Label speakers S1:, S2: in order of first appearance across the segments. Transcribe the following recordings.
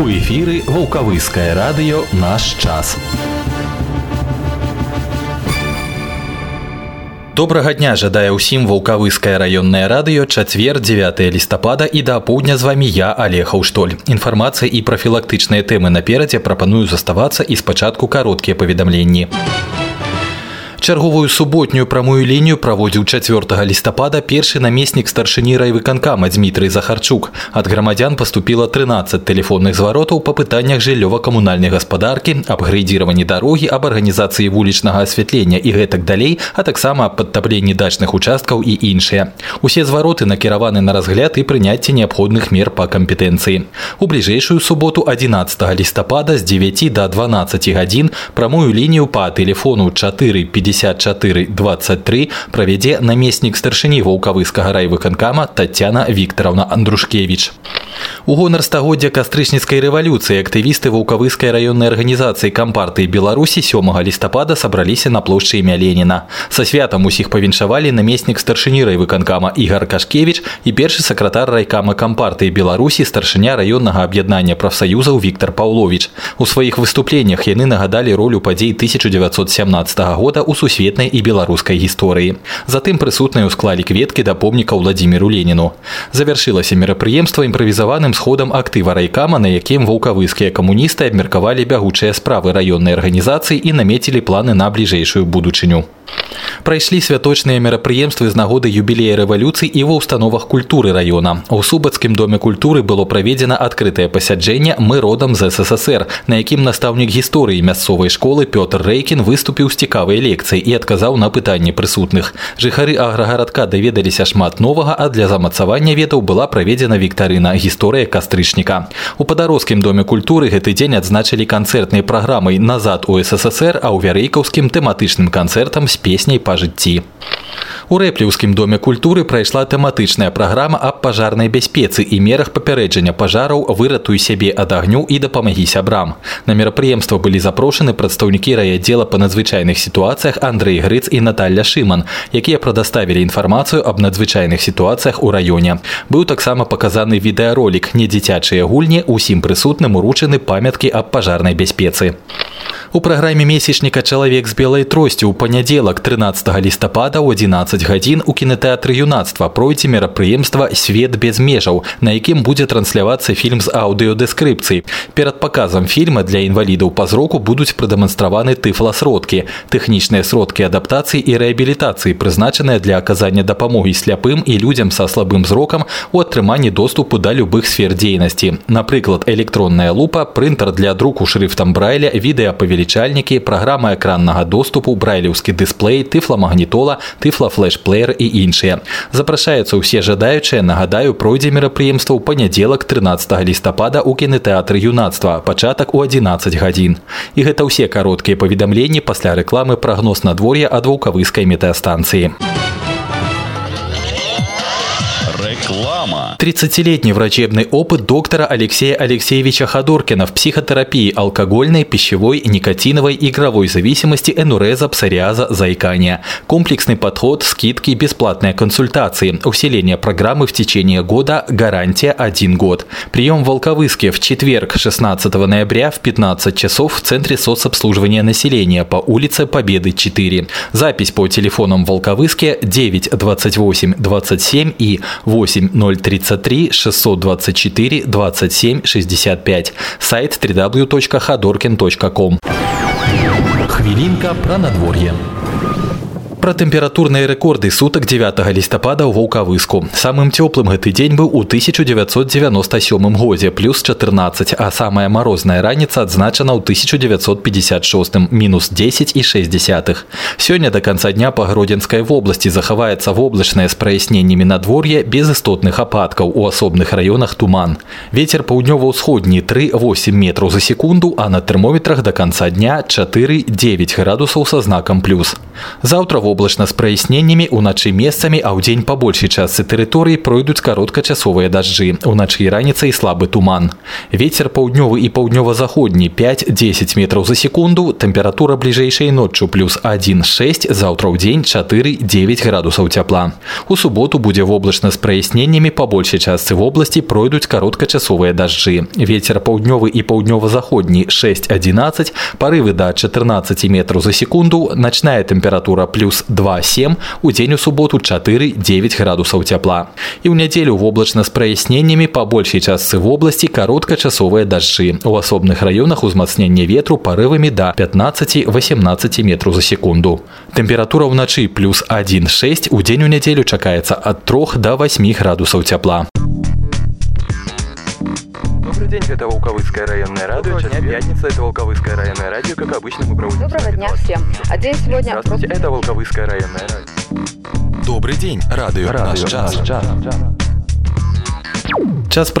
S1: У эфіры вулкавыскае радыё наш час. Добрага дня жадае ўсім вулкавыскае раённае радыё чацвер 9 лістапада і да апоўдня з вамі я алеха ўштоль. Інфармацыя і прафілактычныя тэмы наперадзе прапаную заставацца і спачатку кароткія паведамленні. Чарговую суботнюю прамую лінію праводзіў 4 лістапада першы намеснік старшыні райвыканкама Дмітрый Захарчук. Ад грамадзян паступіла 13 тэлефонных зваротаў па пытаннях жыллёва-камунальнай гаспадаркі, абгрэйдзіраванні дарогі, аб арганізацыі вулічнага асвятлення і гэтак далей, а таксама аб падтапленні дачных участкаў і іншыя. Усе звароты накіраваны на разгляд і прыняцце неабходных мер па кампетэнцыі. У бліжэйшую суботу 11 лістапада з 9 до 12 гадзін прамую лінію па тэлефону 4 50 5423 правядзе намеснік старшыні ваўкавыскага райвыканкама Тацяна Віктараўна Андрушкевич. У гонар стагоддзя кастрычніцкай рэвалюцыі актывісты ваўкавыскай раённай арганізацыі кампартыі Беларусі 7 лістапада сабраліся на плошчы імя Леніна. Са святам усіх павіншавалі намеснік старшыні райвыканкама Ігар Кашкевич і першы сакратар райкама кампартыі Беларусі старшыня раённага аб'яднання прафсаюзаў Віктор Паўлович. У сваіх выступленнях яны нагадалі ролю падзей 1917 года ў сусветнай і беларускай гісторыі. Затым прысутныя ўсклалі кветкі да помніка Владзіміру Леніну. Завяршылася мерапрыемства імправізаваным сходам актыва райкама, на якім ваўкавыскія камуністы абмеркавалі бягучыя справы раённай арганізацыі і намецілі планы на бліжэйшую будучыню. Прайшлі святочныя мерапрыемствы з нагоды юбілея рэвалюцыі і ва ўстановах культуры раёна. У субацкім доме культуры было праведзена адкрытае пасяджэнне мы родам з ССР, на якім настаўнік гісторыі мясцовай школы Пётр Рэйкін выступіў з цікавай лекцыі і адказаў на пытанні прысутных. Жыхары аграгарадка даведаліся шмат новага, а для замацавання ведаў была праведзена віктарына гісторыя кастрычніка. У падарожскім доме культуры гэты дзень адзначылі канцэртнай праграмай назад у ССР, а ў вярэйкаўскім тэматычным канцэртам з песняй па жыцці. У рэпліўскім доме культуры прайшла тэматычная праграма аб пажарнай бяспецы і мерах папярэджання пажараў выратуй сябе ад агню і дапамагі сябрам. На мерапрыемства былі запрошаны прадстаўнікі райаддзела па надзвычайных сітуацыях Андрэй Грыц і Наталля Шыман, якія прадаставілі інфармацыю аб надзвычайных сітуацыях у раёне. Быў таксама паказаны відэаролік не дзіцячыя гульні усім прысутным уручаны памяткі аб пажарнай бяспецы. У праграме месячніка чалавек з белай тросцю ў панядзелак 13 лістапада ў 11 гадзін у кінотэатры юнацтва пройдзе мерапрыемства свет без межаў, на якім будзе транслявацца фільм з аўдыёдэскрыпцыі. Перад паказам фільма для інвалідаў па зроку будуць прадэманстраваны тыфласродкі, тэхнічныя сродкі адаптацыі і рэабілітацыі, прызначаныя для аказання дапамогі сляпым і людзям са слабым зрокам у атрыманні доступу да любых сфер дзейнасці. Напрыклад, электронная лупа, прынтер для друку шрыфтам брайля, відэапавелі павелічальнікі, праграма экраннага доступу, брайлеўскі дысплей, тыфламагнітола, тыфлафлэш-плеер і іншыя. Запрашаюцца ўсе жадаючыя, нагадаю, пройдзе мерапрыемства ў панядзелак 13 лістапада ў кінотэатры юнацтва, пачатак у 11 гадзін. І гэта ўсе кароткія паведамленні пасля рэкламы прагноз надвор'я ад вулкавыскай.
S2: Реклама.
S1: 30-летний врачебный опыт доктора Алексея Алексеевича Ходоркина в психотерапии алкогольной, пищевой, никотиновой, игровой зависимости, энуреза, псориаза, заикания. Комплексный подход, скидки, бесплатные консультации. Усиление программы в течение года, гарантия 1 год. Прием в Волковыске в четверг 16 ноября в 15 часов в Центре соцобслуживания населения по улице Победы 4. Запись по телефонам Волковыске 9 28 27 и 8033 624 27 65. Сайт www.ходоркин.ком.
S3: Хвілінка пра надвор'е
S1: Пра тэмпературныя рэкорды сутак 9 лістапада ў ваўкавыску. Самым цёплым гэты дзень быў у 1997 годзе плюс 14, а самая марозная раніца адзначана ў 1956 мінус 10 і 6. Сёння да канца дня па гродзенскай вобласці захаваецца воблачнае з праясненнямі надвор'я без істотных ападкаў у асобных раёнах туман. Вецер паўднёва-ўсходні 3-8 метраў за секунду, а на тэрмометрах да канца дня 4-9 градусаў са знакам плюс. Заўтра в воблачна з праясненнямі, уначы месцамі, а ўдзень па большай частцы тэрыторыі пройдуць кароткачасовыя дажджы. Уначы і раніцай слабы туман. Вецер паўднёвы і паўднёва-заходні 5-10 метраў за секунду, тэмпература бліжэйшай ноччу плюс 1,6, заўтра ў дзень 4-9 градусаў цяпла. У суботу будзе воблачна з праясненнямі па большай частцы вобласці пройдуць кароткачасовыя дажджы. Вецер паўднёвы і паўднёва-заходні 6-11, парывы да 14 метраў за секунду, начная тэмпература плюс 2,7, у дзень у суботу 4-9 градусаў цяпла. І ў нядзелю воблачна з праясненнямі па большай частцы вобласці кароткачасовыя дажджы. У асобных раёнах узмацнення ветру парывамі да 15-18 метраў за секунду. Тэмпература ўначы плюс 1,6, у дзень у нядзелю чакаецца ад 3 до 8 градусаў цяпла.
S4: Добрый день, это Волковыцкое районное радио. Сейчас пятница, это Волковыцкое районное радио. Как обычно, мы проводим...
S5: Доброго дня всем. А день сегодня...
S4: Здравствуйте, это Волковыцкое районное радио.
S3: Добрый день, радио, наш час.
S1: Час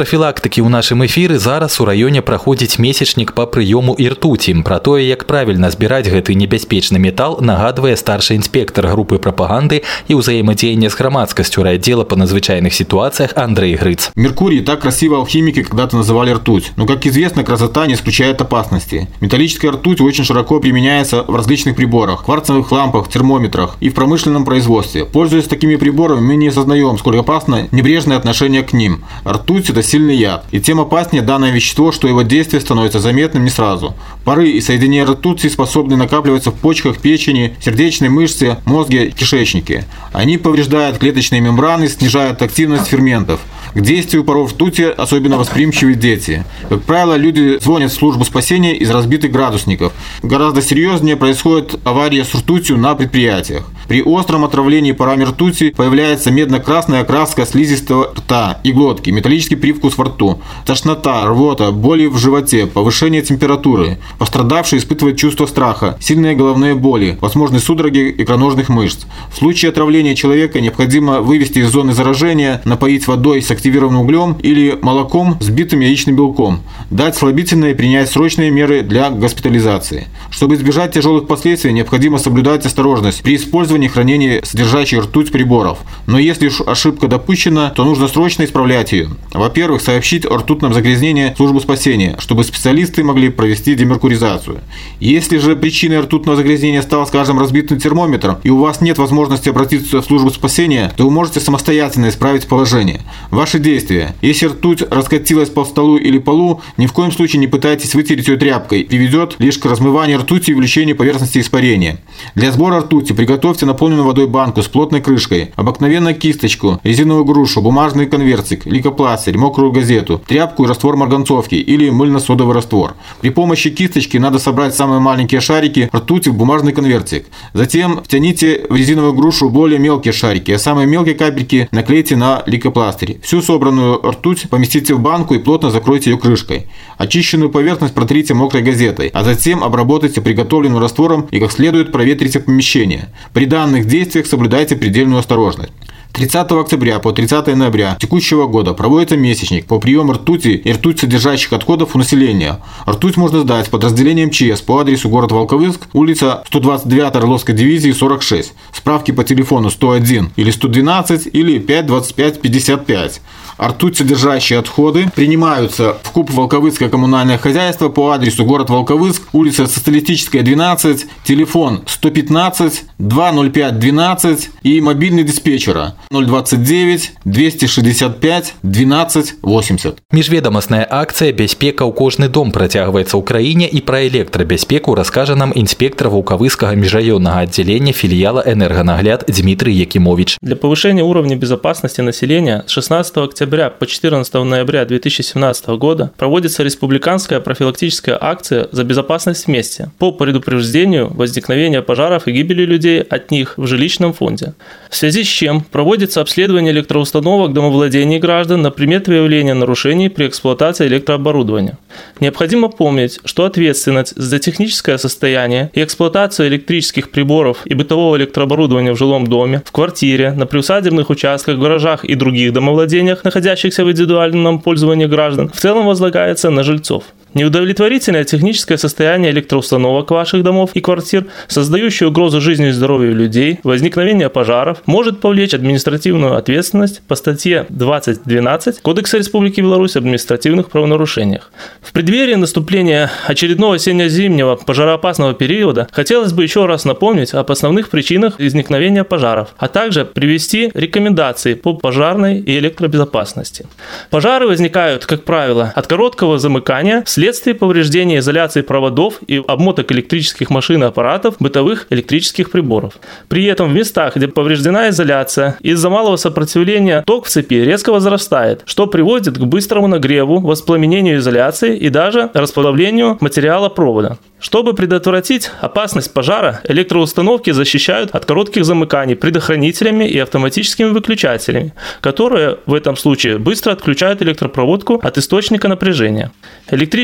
S1: прафілактыкі ў нашым эфіры зараз у раёне праходзіць месячнік па прыёму і ртуці. Пра тое, як правільна збіраць гэты небяспечны метал, нагадвае старшы інспектор групы прапаганды і ўзаемадзеяння з грамадскасцю райдзела па надзвычайных ситуациях Андрей Грыц.
S6: Меркурий так красиво алхимики когда-то называли ртуть. Но, как известно, красота не исключает опасности. Металлическая ртуть очень широко применяется в различных приборах, кварцевых лампах, термометрах и в промышленном производстве. Пользуясь такими приборами, мы не осознаем, сколько опасно небрежное отношение к ним. Ртуть – это сильный яд, и тем опаснее данное вещество, что его действие становится заметным не сразу. Пары и соединения ртути способны накапливаться в почках, печени, сердечной мышце, мозге, кишечнике. Они повреждают клеточные мембраны, снижают активность ферментов. К действию паров ртути особенно восприимчивы дети. Как правило, люди звонят в службу спасения из разбитых градусников. Гораздо серьезнее происходит авария с ртутью на предприятиях. При остром отравлении парами ртути появляется медно-красная окраска слизистого рта и глотки, металлический привкус во рту, тошнота, рвота, боли в животе, повышение температуры. Пострадавший испытывает чувство страха, сильные головные боли, возможны судороги икроножных мышц. В случае отравления человека необходимо вывести из зоны заражения, напоить водой с активированным углем или молоком с битым яичным белком, дать слабительное и принять срочные меры для госпитализации. Чтобы избежать тяжелых последствий, необходимо соблюдать осторожность при использовании и хранении содержащих ртуть приборов. Но если уж ошибка допущена, то нужно срочно исправлять ее. Во-первых, сообщить о ртутном загрязнении службу спасения, чтобы специалисты могли провести демеркуризацию. Если же причиной ртутного загрязнения стал, скажем, разбитый термометр, и у вас нет возможности обратиться в службу спасения, то вы можете самостоятельно исправить положение. Ваши действия. Если ртуть раскатилась по столу или полу, ни в коем случае не пытайтесь вытереть ее тряпкой, приведет лишь к размыванию ртути и увеличению поверхности испарения. Для сбора ртути приготовьте наполненную водой банку с плотной крышкой, обыкновенную кисточку, резиновую грушу, бумажный конвертик, лейкопластырь, мокрую газету, тряпку и раствор марганцовки или мыльно-содовый раствор. При помощи кисточки надо собрать самые маленькие шарики ртути в бумажный конвертик. Затем втяните в резиновую грушу более мелкие шарики, а самые мелкие капельки наклейте на лейкопластырь. Всю собранную ртуть поместите в банку и плотно закройте ее крышкой. Очищенную поверхность протрите мокрой газетой, а затем обработайте приготовленным раствором и как следует проветрите помещение. При данных действиях соблюдайте предельную осторожность. 30 октября по 30 ноября текущего года проводится месячник по приему ртути и ртуть содержащих отходов у населения. Ртуть можно сдать в подразделение МЧС по адресу город Волковыск, улица 129 Орловской дивизии 46. Справки по телефону 101 или 112 или 525 55. А ртуть содержащие отходы принимаются в КУП Волковыцкое коммунальное хозяйство по адресу город Волковыск, улица Социалистическая 12, телефон 115 205 12 и мобильный диспетчера 029 265 12 80.
S1: Міжведамасная акцыя бяспека ў кожны дом працягваецца ў краіне і пра электрабяспеку раскажа нам інспектор ваўкавыскага межраённага аддзялення філіяла энерганагляд Дмитрий Якимович.
S7: Для повышения уровня безопасности населения с 16 октября по 14 ноября 2017 года проводится республиканская профилактическая акция «За безопасность вместе» по предупреждению возникновения пожаров и гибели людей от них в жилищном фонде. В связи с чем проводится обследование электроустановок домовладений граждан на предмет выявления нарушений при эксплуатации электрооборудования. Необходимо помнить, что ответственность за техническое состояние и эксплуатацию электрических приборов и бытового электрооборудования в жилом доме, в квартире, на приусадебных участках, гаражах и других домовладениях, находящихся в индивидуальном пользовании граждан, в целом возлагается на жильцов. Неудовлетворительное техническое состояние электроустановок ваших домов и квартир, создающее угрозу жизни и здоровью людей, возникновение пожаров, может повлечь административную ответственность по статье 2012 Кодекса Республики Беларусь об административных правонарушениях. В преддверии наступления очередного осенне-зимнего пожароопасного периода хотелось бы еще раз напомнить об основных причинах возникновения пожаров, а также привести рекомендации по пожарной и электробезопасности. Пожары возникают, как правило, от короткого замыкания вследствие повреждения изоляции проводов и обмоток электрических машин и аппаратов бытовых электрических приборов. При этом в местах, где повреждена изоляция, из-за малого сопротивления ток в цепи резко возрастает, что приводит к быстрому нагреву, воспламенению изоляции и даже расплавлению материала провода. Чтобы предотвратить опасность пожара, электроустановки защищают от коротких замыканий предохранителями и автоматическими выключателями, которые в этом случае быстро отключают электропроводку от источника напряжения.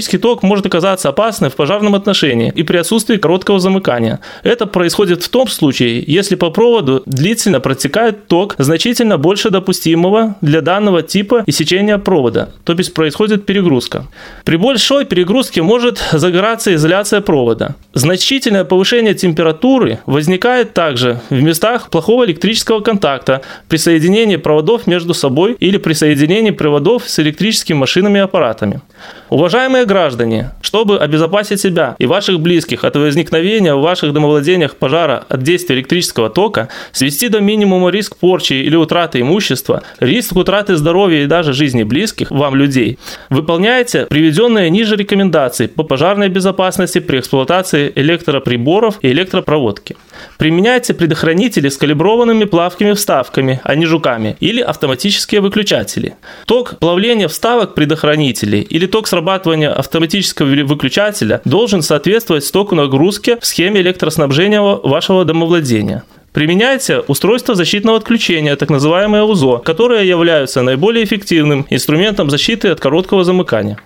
S7: Электрический ток может оказаться опасным в пожарном отношении и при отсутствии короткого замыкания. Это происходит в том случае, если по проводу длительно протекает ток значительно больше допустимого для данного типа иссечения провода, то есть происходит перегрузка. При большой перегрузке может загораться изоляция провода. Значительное повышение температуры возникает также в местах плохого электрического контакта при соединении проводов между собой или при соединении проводов с электрическими машинами и аппаратами. Уважаемые граждане, чтобы обезопасить себя и ваших близких от возникновения в ваших домовладениях пожара от действия электрического тока, свести до минимума риск порчи или утраты имущества, риск утраты здоровья и даже жизни близких вам людей, выполняйте приведенные ниже рекомендации по пожарной безопасности при эксплуатации электроприборов и электропроводки. Применяйте предохранители с калиброванными плавкими вставками, а не жуками, или автоматические выключатели. Ток плавления вставок предохранителей или ток срабатывания автоматического выключателя должен соответствовать стоку нагрузки в схеме электроснабжения вашего домовладения. Применяйте устройство защитного отключения, так называемое УЗО, которые являются наиболее эффективным инструментом защиты от короткого замыкания.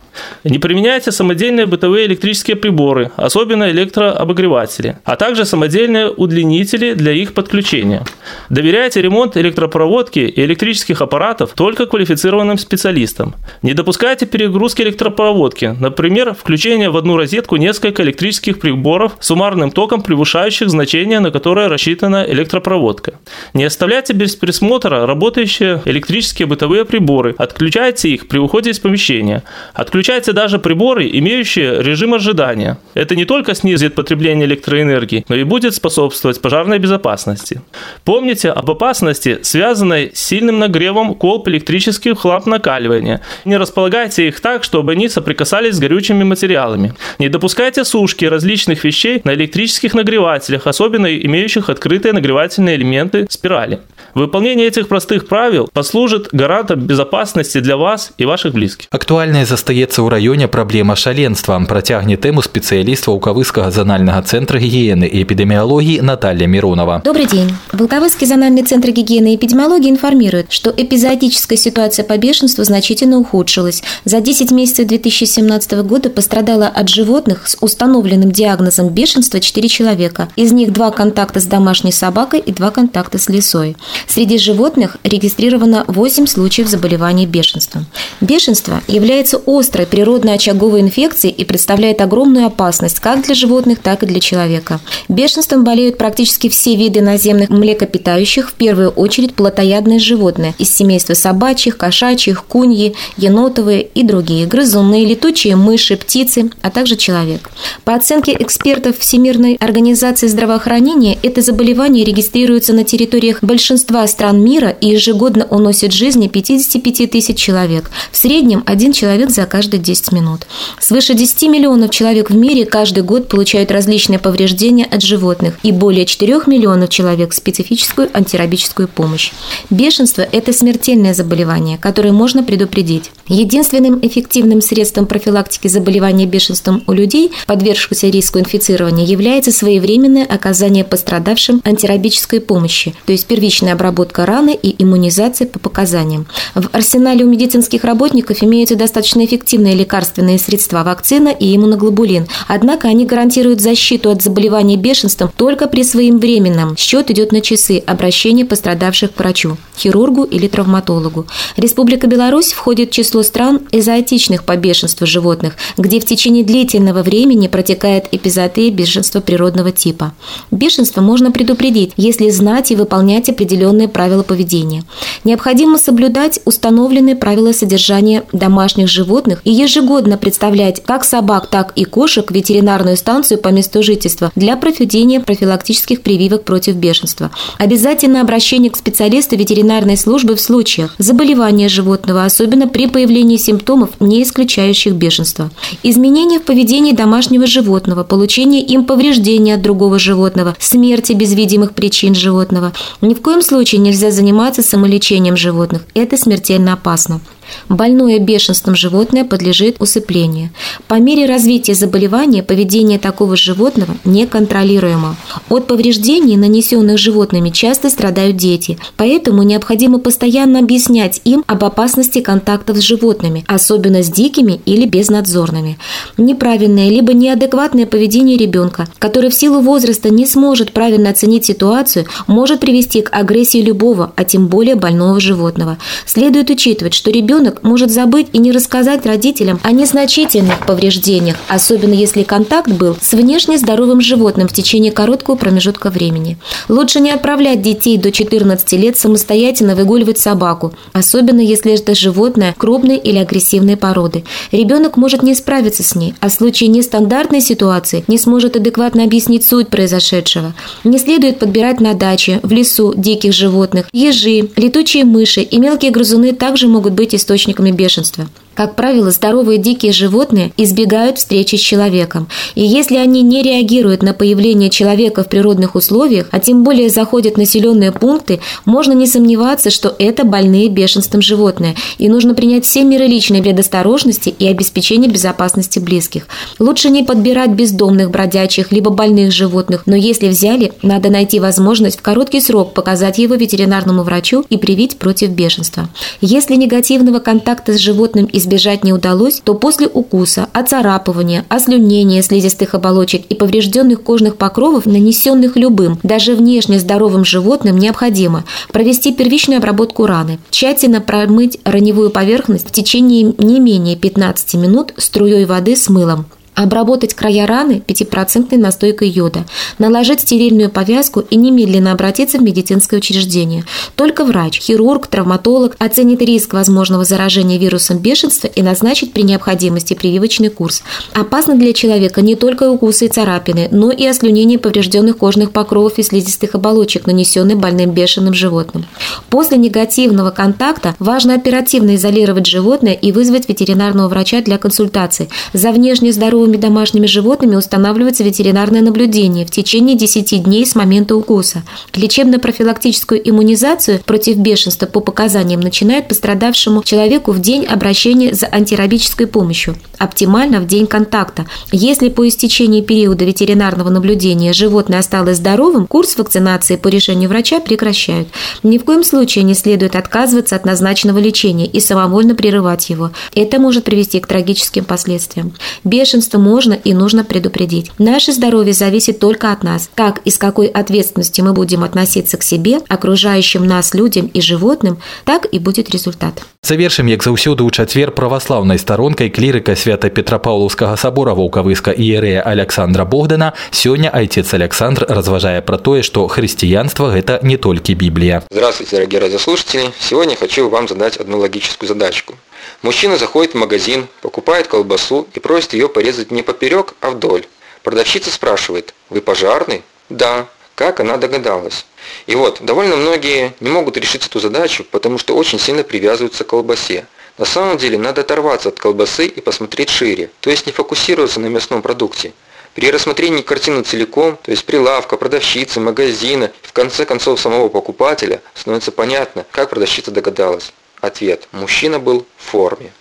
S7: Не применяйте самодельные бытовые электрические приборы, особенно электрообогреватели, а также самодельные удлинители для их подключения. Доверяйте ремонт электропроводки и электрических аппаратов только квалифицированным специалистам. Не допускайте перегрузки электропроводки, например, включение в одну розетку несколько электрических приборов с суммарным током, превышающих значение, на которое рассчитана электропроводка. Не оставляйте без присмотра работающие электрические бытовые приборы, отключайте их при уходе из помещения. Отключайте даже приборы, имеющие режим ожидания. Это не только снизит потребление электроэнергии, но и будет способствовать пожарной безопасности. Помните об опасности, связанной с сильным нагревом колб электрических ламп накаливания. Не располагайте их так, чтобы они соприкасались с горючими материалами. Не допускайте сушки различных вещей на электрических нагревателях, особенно имеющих открытые нагревательные элементы спирали. Выполнение этих простых правил послужит гарантом безопасности для вас и ваших близких.
S1: Актуальнай застаецца ў раёне праблема шаленства. Працягне тэму спецыяліст Ваўкавыскага зональнага центра гигиены и эпидемиологии Наталья Миронова.
S8: Добрый день. Волковыский зональный центр гигиены и эпидемиологии информирует, что эпизодическая ситуация по бешенству значительно ухудшилась. За 10 месяцев 2017 года пострадало от животных с установленным диагнозом бешенства 4 человека. Из них два контакта с домашней собакой и два контакта с лисой. Среди животных регистрировано 8 случаев заболевания бешенством. Бешенство является острой природной очаговой инфекцией и представляет огромную опасность как для животных, так и для человека. Бешенством болеют практически все виды наземных млекопитающих, в первую очередь плотоядные животные из семейства собачьих, кошачьих, куньи, енотовые и другие, грызуны, летучие мыши, птицы, а также человек. По оценке экспертов Всемирной организации здравоохранения, это заболевание регистрируется на территориях большинства стран мира и ежегодно уносит жизни 55 тысяч человек. В среднем один человек за каждые 10 минут. Свыше 10 миллионов человек в мире каждый год получают различные повреждения от животных и более 4 миллионов человек специфическую антирабическую помощь. Бешенство – это смертельное заболевание, которое можно предупредить. Единственным эффективным средством профилактики заболевания бешенством у людей, подвергшихся риску инфицирования, является своевременное оказание пострадавшим антирабической помощи, то есть первичная обработка раны и иммунизация по показаниям. В арсенале у медицинских работников имеются достаточно эффективные эффективные лекарственные средства вакцина и иммуноглобулин. Однако они гарантируют защиту от заболевания бешенством только при своевременном. Счет идет на часы обращения пострадавших к врачу, хирургу или травматологу. Республика Беларусь входит в число стран экзотичных по бешенству животных, где в течение длительного времени протекает эпизодия бешенства природного типа. Бешенство можно предупредить, если знать и выполнять определенные правила поведения. Необходимо соблюдать установленные правила содержания домашних животных и ежегодно представлять как собак, так и кошек в ветеринарную станцию по месту жительства для проведения профилактических прививок против бешенства. Обязательно обращение к специалисту ветеринарной службы в случаях заболевания животного, особенно при появлении симптомов, не исключающих бешенство. Изменения в поведении домашнего животного, получение им повреждения от другого животного, смерти без видимых причин животного. Ни в коем случае нельзя заниматься самолечением животных. Это смертельно опасно. Больное бешенством животное подлежит усыплению. По мере развития заболевания поведение такого животного неконтролируемо. От повреждений, нанесенных животными, часто страдают дети, поэтому необходимо постоянно объяснять им об опасности контактов с животными, особенно с дикими или безнадзорными. Неправильное либо неадекватное поведение ребенка, который в силу возраста не сможет правильно оценить ситуацию, может привести к агрессии любого, а тем более больного животного. Следует учитывать, что ребенок ребенок может забыть и не рассказать родителям о незначительных повреждениях, особенно если контакт был с внешне здоровым животным в течение короткого промежутка времени. Лучше не отправлять детей до 14 лет самостоятельно выгуливать собаку, особенно если это животное крупной или агрессивной породы. Ребенок может не справиться с ней, а в случае нестандартной ситуации не сможет адекватно объяснить суть произошедшего. Не следует подбирать на даче, в лесу диких животных. Ежи, летучие мыши и мелкие грызуны также могут быть источником источниками бешенства. Как правило, здоровые дикие животные избегают встречи с человеком. И если они не реагируют на появление человека в природных условиях, а тем более заходят в населенные пункты, можно не сомневаться, что это больные бешенством животные, и нужно принять все меры личной предосторожности и обеспечения безопасности близких. Лучше не подбирать бездомных, бродячих, либо больных животных, но если взяли, надо найти возможность в короткий срок показать его ветеринарному врачу и привить против бешенства. Если негативного контакта с животным избежать избежать не удалось, то после укуса, оцарапывания, ослюнения слизистых оболочек и поврежденных кожных покровов, нанесенных любым, даже внешне здоровым животным, необходимо провести первичную обработку раны, тщательно промыть раневую поверхность в течение не менее 15 минут струей воды с мылом. Обработать края раны 5% настойкой йода, наложить стерильную повязку и немедленно обратиться в медицинское учреждение. Только врач, хирург, травматолог оценит риск возможного заражения вирусом бешенства и назначит при необходимости прививочный курс. Опасно для человека не только укусы и царапины, но и ослюнение поврежденных кожных покровов и слизистых оболочек, нанесенных больным бешеным животным. После негативного контакта важно оперативно изолировать животное и вызвать ветеринарного врача для консультации. За внешне здоровым здоровыми домашними животными устанавливается ветеринарное наблюдение в течение 10 дней с момента укуса. Лечебно-профилактическую иммунизацию против бешенства по показаниям начинают пострадавшему человеку в день обращения за антирабической помощью, оптимально в день контакта. Если по истечении периода ветеринарного наблюдения животное осталось здоровым, курс вакцинации по решению врача прекращают. Ни в коем случае не следует отказываться от назначенного лечения и самовольно прерывать его. Это может привести к трагическим последствиям. Бешенство можно и нужно предупредить. Наше здоровье зависит только от нас. Как и с какой ответственностью мы будем относиться к себе, окружающим нас людям и животным, так и будет результат.
S1: Завершым, як заўсёды ў чацвер праваслаўнай старонкай клірыка свята петрапаўлаўскага сабора ваўкавыска іерэя Александра Богдана сёння айцец Александр разважае пра тое, што хрысціянства гэта не толькі Біблія.
S9: Здравствуйте, дорогие радиослушатели! Сегодня хочу вам задать одну логическую задачку. Мужчина заходит в магазин, покупает колбасу и просит ее порезать не поперек, а вдоль. Продавщица спрашивает, вы пожарный? Да. Как она догадалась? И вот, довольно многие не могут решить эту задачу, потому что очень сильно привязываются к колбасе. На самом деле надо оторваться от колбасы и посмотреть шире, то есть не фокусироваться на мясном продукте. При рассмотрении картины целиком, то есть прилавка, продавщицы, магазина в конце концов самого покупателя, становится понятно, как продавщица догадалась. Ответ. Мужчина был в форме.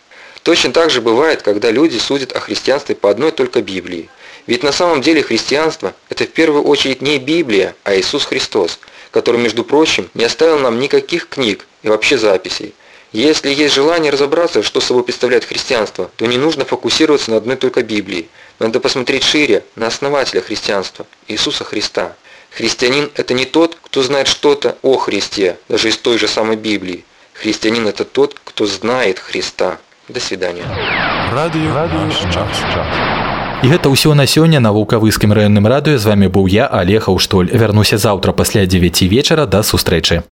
S9: Точно так же бывает, когда люди судят о христианстве по одной только Библии. Ведь на самом деле христианство – это в первую очередь не Библия, а Иисус Христос, который, между прочим, не оставил нам никаких книг и вообще записей. Если есть желание разобраться, что собой представляет христианство, то не нужно фокусироваться на одной только Библии. Надо посмотреть шире, на основателя христианства, Иисуса Христа. Христианин – это не тот, кто знает что-то о Христе, даже из той же самой Библии. Христианин – это тот, кто знает Христа. До свидания.
S3: Радыё наш час.
S1: І гэта ўсё на сёння на вулкавыскім раённым радыё з вами быў я Алег Аўштоль. Вярнуся заўтра пасля 9 вечара да сустрэчы.